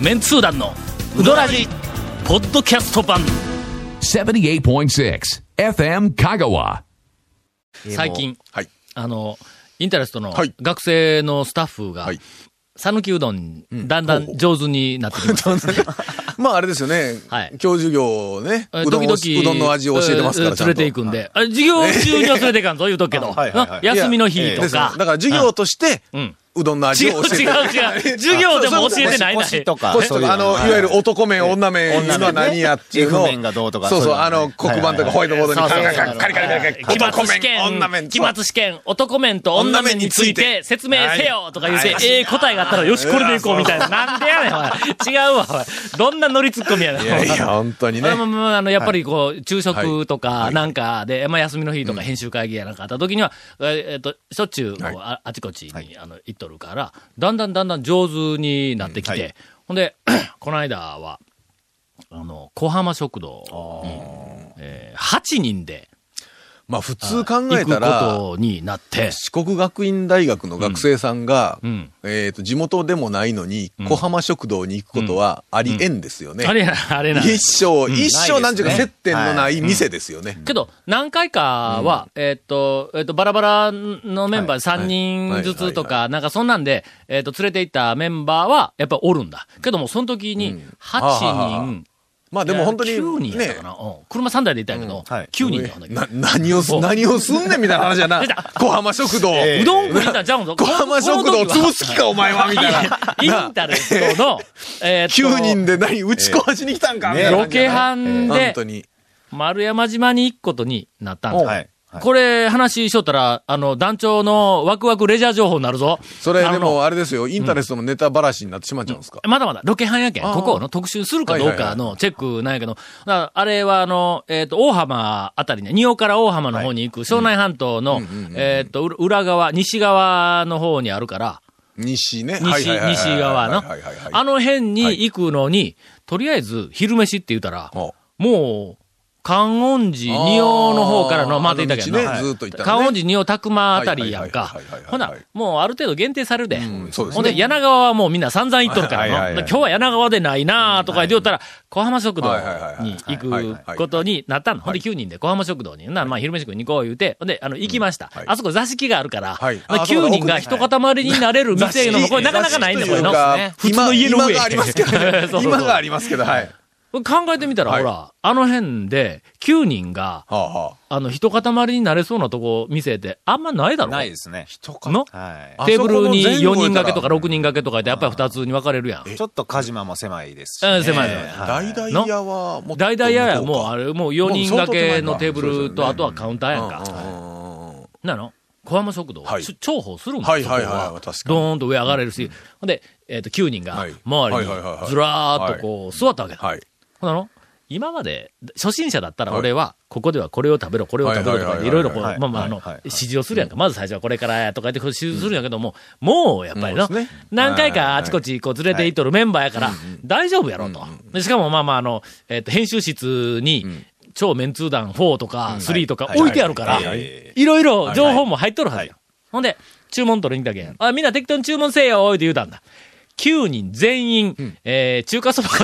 メンツー団のウドラジポッドキャスト版78.6 FM Kagawa. 最近はい。あのインタレストのはい学生のスタッフがはい讃岐うどんだんだん上手になってきました、まああれですよね。はい今日授業ね、えうどんを時々うどんの味を教えてますから、連れていくんで。あ授業中には連れていかんぞ、言うとくけど。はいはいはいな休みの日とか。だから授業として、うん。うどんの味違うを教えて。違う違う。授業でも教えてないんだ。腰とか、あの、いわゆる男麺、女麺、女麺ね。今何やっていうの。麺がどうとかそうそう、あの、黒板とかホワイトボードにカリカリカリカリカリ期末試験女麺、期末試験、男麺と女麺について説明せよとか言うて、ええ答えがあったら、よし、これでいこうみたいな。なんでやねん、おい。違うわ、おい。どんなノリツッコミやねん。いやいや、本当にね。あ。まあまああの、やっぱりこう、昼食とはかい。なんかで、まあ休みの日とか編集会議やなんかあった時には、ええっと、しょっちゅう、あちこちに、あの、行っとるから、だんだんだんだん上手になってきて、うんはい。ほんで、この間は、あの、小浜食堂に、えー、8人でまあ普通考えたら、とになって、四国学院大学の学生さんが、うん。えっと、地元でもないのに、ん。小浜食堂に行くことはありえんですよね。あれや、あれな。一生、一生なんていうか接点のない店ですよね。けど、何回かは、えーっと、えーっと、バラバラのメンバー3人ずつとはか、なんかそんなんで、えーっと、連れて行ったメンバーは、やっぱおるんだ。けども、その時に、8人、まあでも本当に、9人やったねか、な。うん車3台で行ったんやけど、うんはい9人なんだけど。な、何をす、お何をすんねんみたいな話やな。小浜食堂。えうどん食いたんちゃうんぞ。小浜食堂潰す気か、お前は、みたいな。インタレストの、えーっと、9人で何、打ち壊しに来たんか、みたいなロケ感じやな。班で。丸山島に行くことになったんだ。はい。はいこれ、話しとったら、あの、団長のワクワクレジャー情報になるぞ。それでも、あれですよ、インタレストのネタばらしになってしまっちゃうんですか？まだまだ、ロケ班やけん。ここをの特集するかどうかのチェックなんやけど、あれはあの、えっ、と、大浜あたりね、仁王から大浜の方に行く、湘南半島の、えっと、う裏側、西側の方にあるから、西ね？西、はいはいはいはい。西側の。はいはいはいはい、あの辺に行くのに、とりあえず、昼飯って言ったら、おもう、観音寺、仁王の方からの、回っていったけどねずっと行ったのね観音寺、仁王、宅間あたりやんか。ほな、もうある程度限定されるで。んそうですねほんで、柳川はもうみんな散々行っとるから今日は柳川でないなとか言っておったら、小浜食堂に行くことになったの。ほんで、9人で小浜食堂に。な、まあ、昼飯食いに行こう言うて、ほんで、あの、行きましたはい。あそこ座敷があるから、はいまああそうだ9人が一塊になれる店の、これなかなかないんだ、これの。普通の家の上。今がありますけど今がありますけど、はい。考えてみたら、はいほら、あの辺で、9人が、はあはあ。あの、一塊になれそうなとこ、店って、あんまないだろないですね。人か。の？はい。あテーブルにそこの前後4人掛けとか言うたら6人掛けとかで、やっぱり2つに分かれるやん。ちょっとカジマも狭いですしうんね。狭い狭いはい大々屋はもっと大々屋や、もうあれ。れ、もう4人掛けのテーブルと、あとはカウンターやんか。か。なの？小浜食堂、はいし重宝するんだはいはいはい確かにドーンと上上がれるし。ほんで、えっと、9人がはい周りにずらーっとこう、座ったわけだ。はい。ほんなの？今まで、初心者だったらはい。俺は、ここではこれを食べろ、これを食べろとかで、いろいろこう、はいまあまあ、あの指示をするやんか。まず最初はこれからやとか言って指示するんやけども、もうやっぱりのそうですね、何回かあちこちこう連れて行っとるメンバーやから、大丈夫やろと。でしかもまあまあ、あの、えっと、編集室に、超メンツー団4とか3とか置いてあるから、はい。ろいろ情報も入っとるはずや。ほんで、注文取りに来たけん。あ、みんな適当に注文せえよ、って言うたんだ。9人全員、えー、中華そばが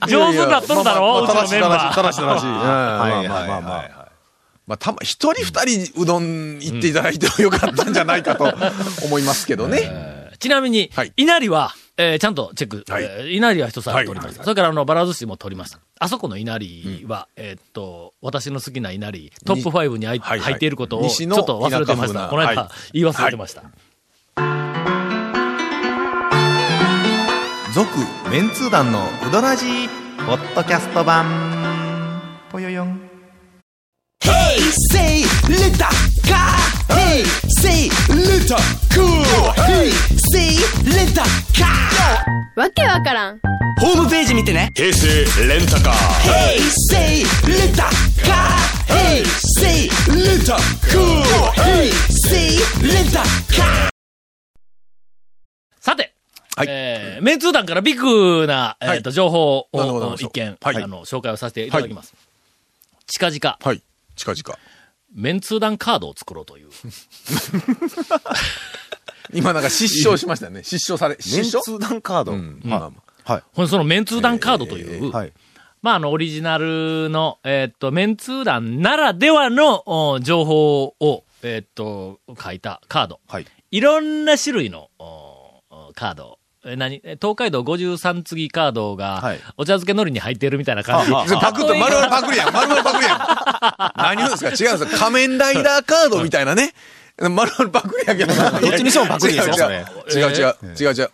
上手になっとるだろ、うちのメンバー。たらし、たらし。うんまあはいまあまあまあ。はいはい。まあ、たま、一人二人うどん行っていただいてもよかったんじゃないかと 思いますけどね。ちなみに、はい稲荷は、えーちゃんとチェック。はいえー稲荷は一つあ取りました。はいそれから、あの、バラ寿司も取りました。あそこの稲荷は、えーっと、私の好きな稲荷、トップ5に入,、はいはい入っていることを、ちょっと忘れてました。この間、はい言い忘れてました。続メンツー団のうどなじポッドキャスト版。ぽよよん。ホームページ見てね。さてはいえー、メンツー団からビッグな、えーっと、情報を一見、はいあの、紹介をさせていただきます。近々、はい。近々。メンツー団カードを作ろうという。今なんか失笑しましたね。失笑され、失メン笑ツ団カード？うん。はいまあまあはい。ほんでそのメンツー団カードという、はい。まあ、あの、オリジナルの、えーっと、メンツー団ならではの、お情報を、えーっと、書いたカード。はい。いろんな種類の、カード。え何？え東海道53次カードが、はいお茶漬け海苔に入ってるみたいな感じ。パクッと、丸々パクリやん。丸々パクリやん。何言うんですか？違うんですよ。仮面ライダーカードみたいなね。丸々パクリやけどな。どっちにしてもパクリですよ違う違う違う違う。違う違う。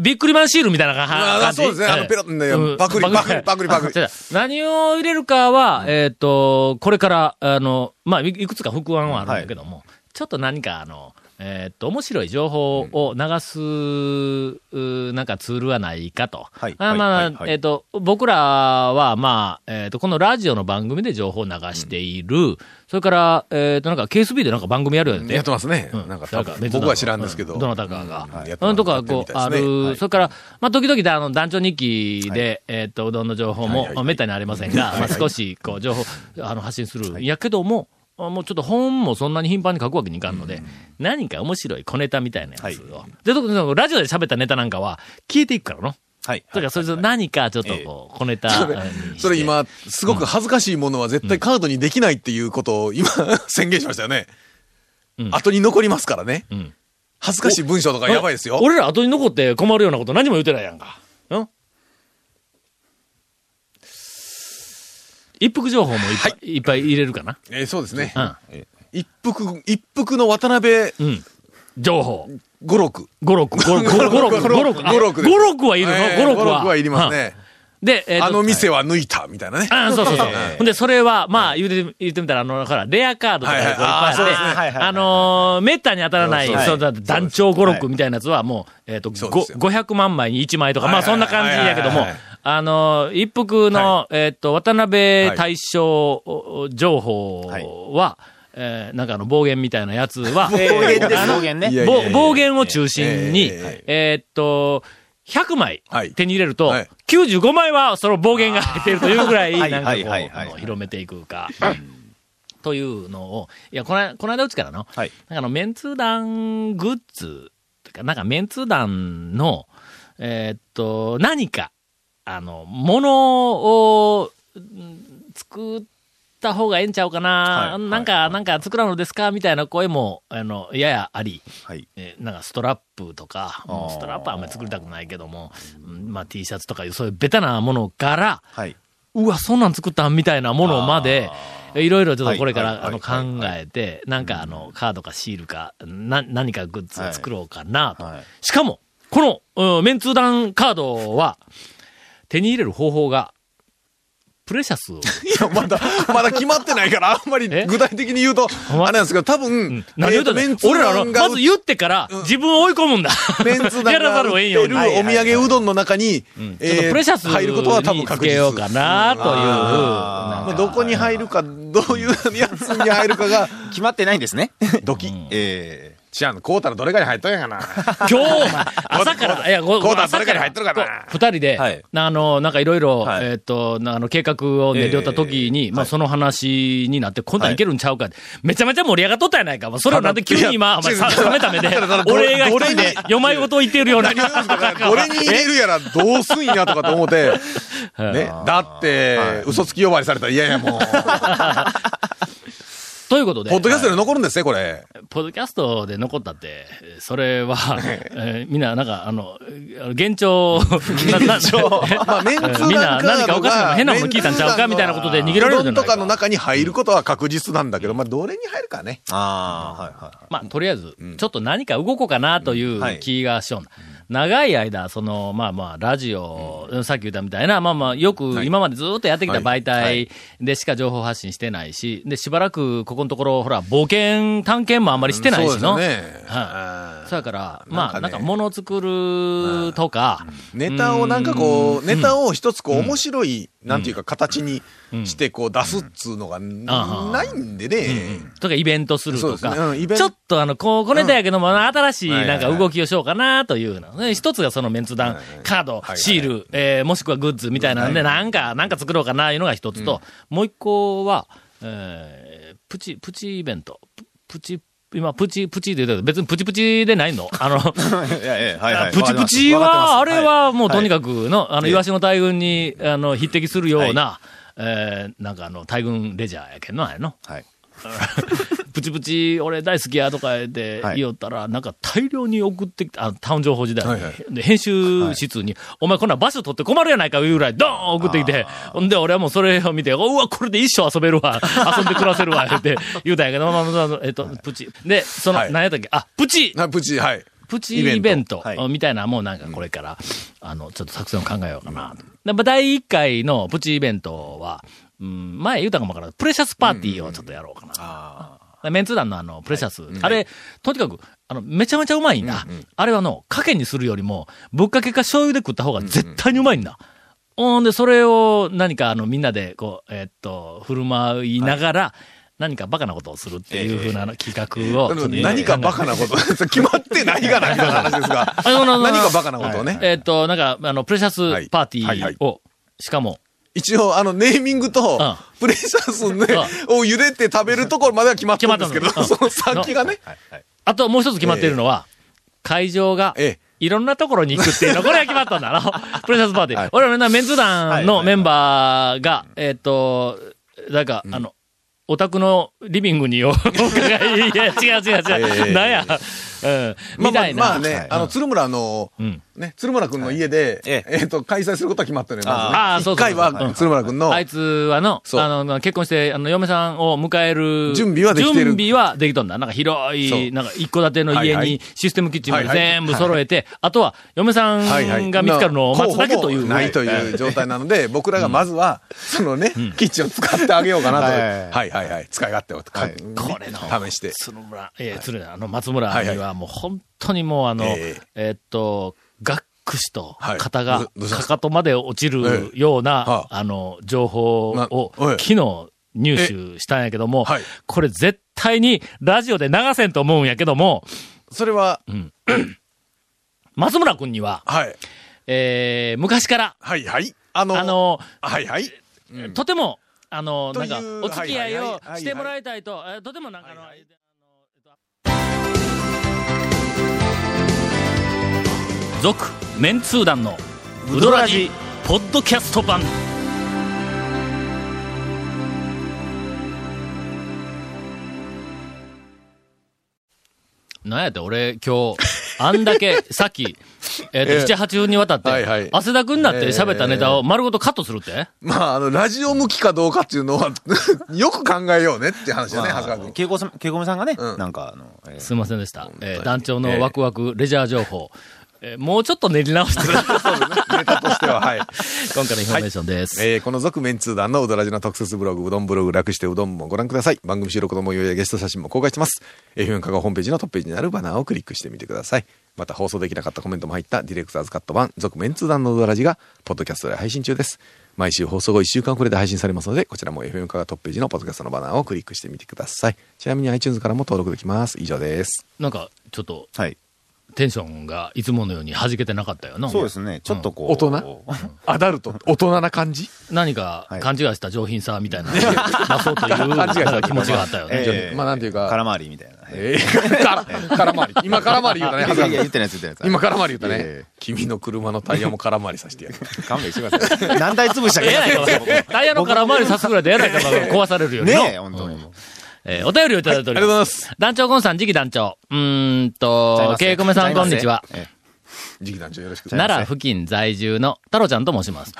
ビックリマンシールみたいな感じ。ああそうですねあのペロッパクリパクリパクリパクリ何を入れるかは、えーっと、これから、あの、まあ、いいくつか副案はあるんだけども、ちょっと何かあの、えーっと、面白い情報を流す、うなんかツールはないかと。はいあまあ、はいはい。えーっと、僕らは、まあ、えーっと、このラジオの番組で情報を流している、それから、えーっと、なんか KSB でなんか番組やるよね。やってますね。うん。なんかなんか別の僕は知らんですけど。どなたかが。うん。とか、こう、ある。それから、まあ、時々、あの、団長日記で、えーっと、うどんの情報も、はいはいはい。めったにありませんが、まあ、少し、こう、情報、あの、発信する。やけども、あもうちょっと本もそんなに頻繁に書くわけにいかんので、何か面白い小ネタみたいなやつを。で、特にラジオで喋ったネタなんかは、消えていくからの。はい。だから、それと何かちょっとこう、小ネタそれにして。それ今、すごく恥ずかしいものは絶対カードにできないっていうことを今 宣言しましたよね。うん後に残りますからね。ん恥ずかしい文章とかやばいですよ。俺ら後に残って困るようなこと何も言うてないやんか。うん一服情報もいっぱい,、い、っぱい入れるかな？えーそうですね。うん。一服、一服の渡辺うん。情報。五六。五六、五六、五六、五六、五六、はいるの？えー五六は。五六はいりますね。うん。で、えーとあの店は抜いた、みたいなね。あそうそうそう ええ。ほんで、それは、まあ、言うて、言ってみたら、あの、ほら、レアカードとかはいっぱいあって、はいはいはいあのー、めったに当たらない、そうそうそうだ団長五六みたいなやつは、もう、えっと、ごそうですよ500万枚に1枚とか、まあ、はいはいそんな感じやけどもはいはいはい、あのー、一服の、えっと、渡辺大将情報は、えーなんかあの、暴言みたいなやつは、暴言です暴言ね暴暴言を中心に、ええーっと、100枚はい。手に入れると、はい。95枚はその暴言が入っているというぐらい、はいなんかこう広めていくか。というのを、いや、この間、この間うちからの、はい。なんかあの、メンツー団グッズ、なんかメンツー団の、えーっと、何か、あの、ものを、うん作った方がええんちゃうかな、はいなんか、なんか作らんのですか？みたいな声も、あの、ややあり、はい。えーなんかストラップとか、ストラップはあんまり作りたくないけども、うんまあ T シャツとかいうそういうベタなものから、はい。うわ、そんなん作ったんみたいなものまで、いろいろちょっとこれから、はいあの、考はいはい。えて、なんかあの、カードかシールか、な、何かグッズを作ろうかなと。はい。しかも、この、うんメンツー団カードは、手に入れる方法が、プレシャスを、いや、まだ、まだ決まってないから、あんまりえ？具体的に言うと、あれなんですけど、多分、何言うとねえーとメンツ俺らの、まず言ってから、自分を追い込むんだ。メンツ団やらざるを得んように。るお土産うどんの中に、ちょっえプレシャス入ることは多分に確実。つけようかなという。あー。まあ、どこに入るか、どういうやつに入るかが、決まってないんですね。ドキ。え違うの、こうたらどれかに入っとんやがな。今日、お前朝から、いや、ごこうだ朝どれかに入っとる かな。二人で、はい。あの、なんかいろいろ、はい。えっと、なあの、計画を練り寄った時に、まあ、その話になって、こんなんい。けるんちゃうかって、めちゃめちゃ盛り上がっとったやないか。まあそれをなんで急に今、お前、さ冷めた目で俺が一人どれにで、よまいごと言ってるような。何を言うんですかどれに入れるやらどうすんやとかと思って、ね、だって、嘘つき呼ばわりされたら嫌やもん。ということで、ポッドキャストで残るんですね、これ。ポッドキャストで残ったって、それは、えーみんな、なんか、あの、幻聴、なな まあ、メンツー団カードがみんな何かおかしな変なもの聞いたんちゃうかみたいなことで逃げられるんじゃないかうどんとかの中に入ることは確実なんだけど、まあ、どれに入るかね。ー、ああ、はいはい。まあ、とりあえず、ちょっと何か動こうかなという気がしような。長い間、その、まあまあ、ラジオ、さっき言ったみたいな、まあまあ、よく今までずっとやってきた媒体でしか情報発信してないし、で、しばらくここのところ、ほら、冒険、探検もあんまりしてないしの。そうですよね。はい。そやから、まあ、なんかね。なんか物を作るとか、ネタをなんかこう、ネタを一つこう、面白い、なんていうか形にしてこう出すっつうのがん。ないんでね。とかイベントするとか、ちょっとあの、こう、これだやけども、新しいなんか動きをしようかなというの。ね一つがそのメンツ団、カード、はいシール、えーもしくはグッズみたいなんで、なんか、なんか作ろうかないうのが一つと、もう一個は、えープチ、プチイベント。ププチ今、プチ、プチで言うけど、別にプチプチでないの？あの、いやいや、はいはい。プチプチは、あれはもうとにかかくの、あの、ええイワシの大群に、あの、匹敵するような、えーなんかあの、大群レジャーやけんの、あれの。く。はい。プチプチ、俺大好きやとかではい。言おったら、なんか大量に送ってきた、あタウン情報時代。に、はいはい。で、編集室に、お前こんな場所取って困るやないかいうぐらい、ドーン送ってきて、ほんで俺はもうそれを見て、うわ、これで一生遊べるわ、遊んで暮らせるわ、言って言うたんやけど、まあまあまあえっと、プチ。で、その、はい。何やったっけ？あ、プチ。なプチ、はい。プチイベント。みたいなもうなんかこれから、あの、ちょっと作戦を考えようかな。でまあ第1回のプチイベントは、うん、前言うたかもわからんプレシャスパーティーをちょっとやろうかな。メンツ団のあの、プレシャス。あれ、とにかく、あの、めちゃめちゃうまいんだ。あれはの、かけにするよりも、ぶっかけか醤油で食った方が絶対にうまいんだ。ほんで、それを何かあの、みんなで、こう、えっと、振る舞いながら、何かバカなことをするっていうふうな企画を。何かバカなこと、決まってないがな、みたいな話ですが。何かバカなことをね。えっと、なんか、あの、プレシャスパーティはいはいーを、しかも、一応、あの、ネーミングとうん、プレシャスねう、を茹でて食べるところまでは決まってるんですけど、その先がね、はいはい。あともう一つ決まっているのは、会場が、ええ。いろんなところに行くっていうの、これは決まったんだ。あの、プレシャスパーティー。はい。俺らな、メンツ団のはいメンバーが、えっと、なんか、あの、お宅のリビングにお伺い、いや、違う違う違う。ええなんや、うん、みたいな。まあまあねは、い。あの、鶴村のうん、ね、鶴村くんの家で、ええ。っと、開催することは決まってるね、まずね。ああそうそう一回は、鶴村くんの。あ、いつはの、あの、結婚して、あの、嫁さんを迎える。準備はできてる。準備はできとんだ。なんか広い、なんか一戸建ての家にシステムキッチンまではいはい。全部揃えて、あとは、嫁さんが見つかるのを待つだけという。ないという状態なので、僕らがまずは、そのね、キッチンを使ってあげようかなと。はいはいはい。はい。使い勝手をこれの、試して。鶴村、ええ、鶴村、あの、松村にはもう本当にもうあの、え。えーっと、学士とはい。肩がかかとまで落ちるような、はあ。の、情報なをはい昨日入手したんやけども、はい。これ絶対にラジオで流せんと思うんやけども、それは、松村君には、はい。えー、昔から、はいはい。あの、あの、はいはい。とても、あの、なんか、というお付き合いをはいはいはいはい。してもらいたいと、えーとてもなんかあの、続、メンツー団の、ウドラジ、ポッドキャスト版。なんやって、俺、今日、あんだけ、さっき、えっ、と、ええ七八分にわたって、はいはい汗だくになって喋ったネタを丸ごとカットするって、まあ、あの、ラジオ向きかどうかっていうのは、よく考えようねって話だね、長谷川君。けいこさん、けいこめさんがね、うんなんかあの、えーすいませんでした。えーに団長のワクワクレジャー情報。えーもうちょっと練り直してください。ネタとしては、はい。今回のインフォメーションです。えーこの続メンツー団のうどらじの特設ブログ、うどんブログ略してうどんもご覧ください。番組収録の模様やゲスト写真も公開してます。FM 香川ホームページのトップページにあるバナーをクリックしてみてください。また放送できなかったコメントも入ったディレクターズカット版、続メンツー団のうどらじが、ポッドキャストで配信中です。毎週放送後1週間遅れで配信されますので、こちらも FM 香川トップページのポッドキャストのバナーをクリックしてみてください。ちなみに iTunes からも登録できます。以上です。なんか、ちょっと、はい。テンションがいつものように弾けてなかったよな。そうですね。ちょっとこう。大人？アダルト、大人な感じ？何かはい勘違いした上品さみたいな出そうという勘違いした気持ちがあったよね。ええまあなんていうか空回りみたいな。えー、空回り。今空回り言うたね、いやいや、言ってない言ってない。今空回り言うたね、え君の車のタイヤも空回りさせてやる。勘弁してください。何台潰したかタイヤの空回りさすぐらいでえらいから壊されるよね。ねえ、本当に。えーお便りをいただいておりありがとうございま。ますす。団長ゴンさん、次期団長。うーんとけいこめさん、こんにちは。え次期団長よろしく。奈良付近在住の太郎ちゃんと申します。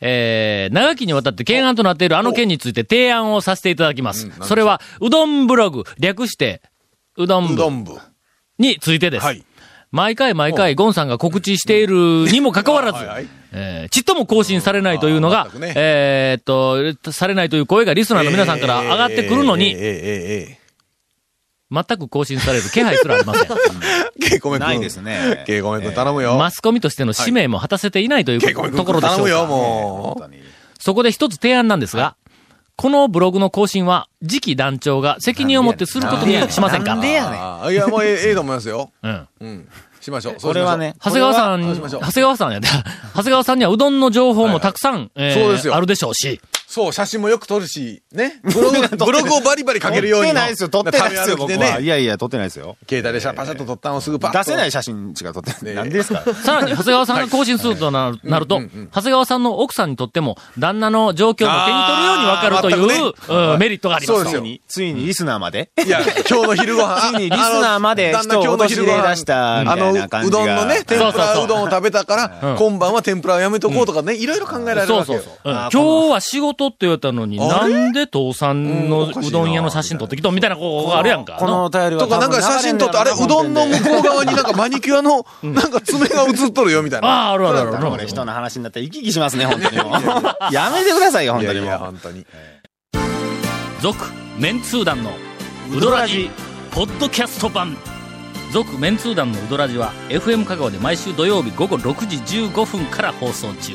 えー、長きにわたって懸案となっているあの件について提案をさせていただきます。それは、うどんブログ、略して、うどん部うどん部。についてです。はい。毎回毎回ゴンさんが告知しているにもかかわらず、はいはいえーちっとも更新されないというのが、えーっと、されないという声がリスナーの皆さんから上がってくるのに、えーえーえーえ全く更新される気配すらありません。ケイコメ君。ないですねケイコメ君頼むよ。マスコミとしての使命も果たせていないというところでしょ頼むよ、うか。も本当に。そこで一つ提案なんですが、このブログの更新は、次期団長が責任を持ってすることにしませんか？なんでやねんいや、もうええと思いますよ。うん。うん。しましょう。これはね長谷川さん、長谷川さんやで、長谷川さんにはうどんの情報もたくさん、えーあるでしょうし、そう、写真もよく撮るし、ね。ブログ、ブログをバリバリ書けるように。撮ってないですよ、撮ってないですよ、僕は。いやいや、撮ってないですよ。携帯でシャパシャッと撮ったのをすぐパッと。出せない写真しか撮ってない。ねなんでですかさらに長谷川さんが更新するとなる,、なると、長谷川さんの奥さんにとっても、旦那の状況も手に取るようにわかるという、メリットがあります。そうですよついに、ついにリスナーまでいや、今日の昼ご飯。ついにリスナーまで旦那今日の昼ご飯出したあの、うどんのね、天ぷらうどんを食べたから、うん今晩は天ぷらをやめとこうとかね、いろいろ考えられるわけよ。そうそうそう。今日は仕事って言われたのに、なんで父さんのうどん屋の写真撮ってきたみたいなこうがあるやんか。このお便りはとか、なんか写真撮って、あれ、うどんの向こう側になんかマニキュアの、なんか爪が映っとるよ、みたいな。ああ、あるあるある。これ人の話になったら生き生きしますね、本当にもう。やめてくださいよ、本当にもう。いやいや、本当に。続、メンツー団のウドラジ、ポッドキャスト版。続、メンツー団のウドラジは、FM 香川で毎週土曜日午後6時15分から放送中。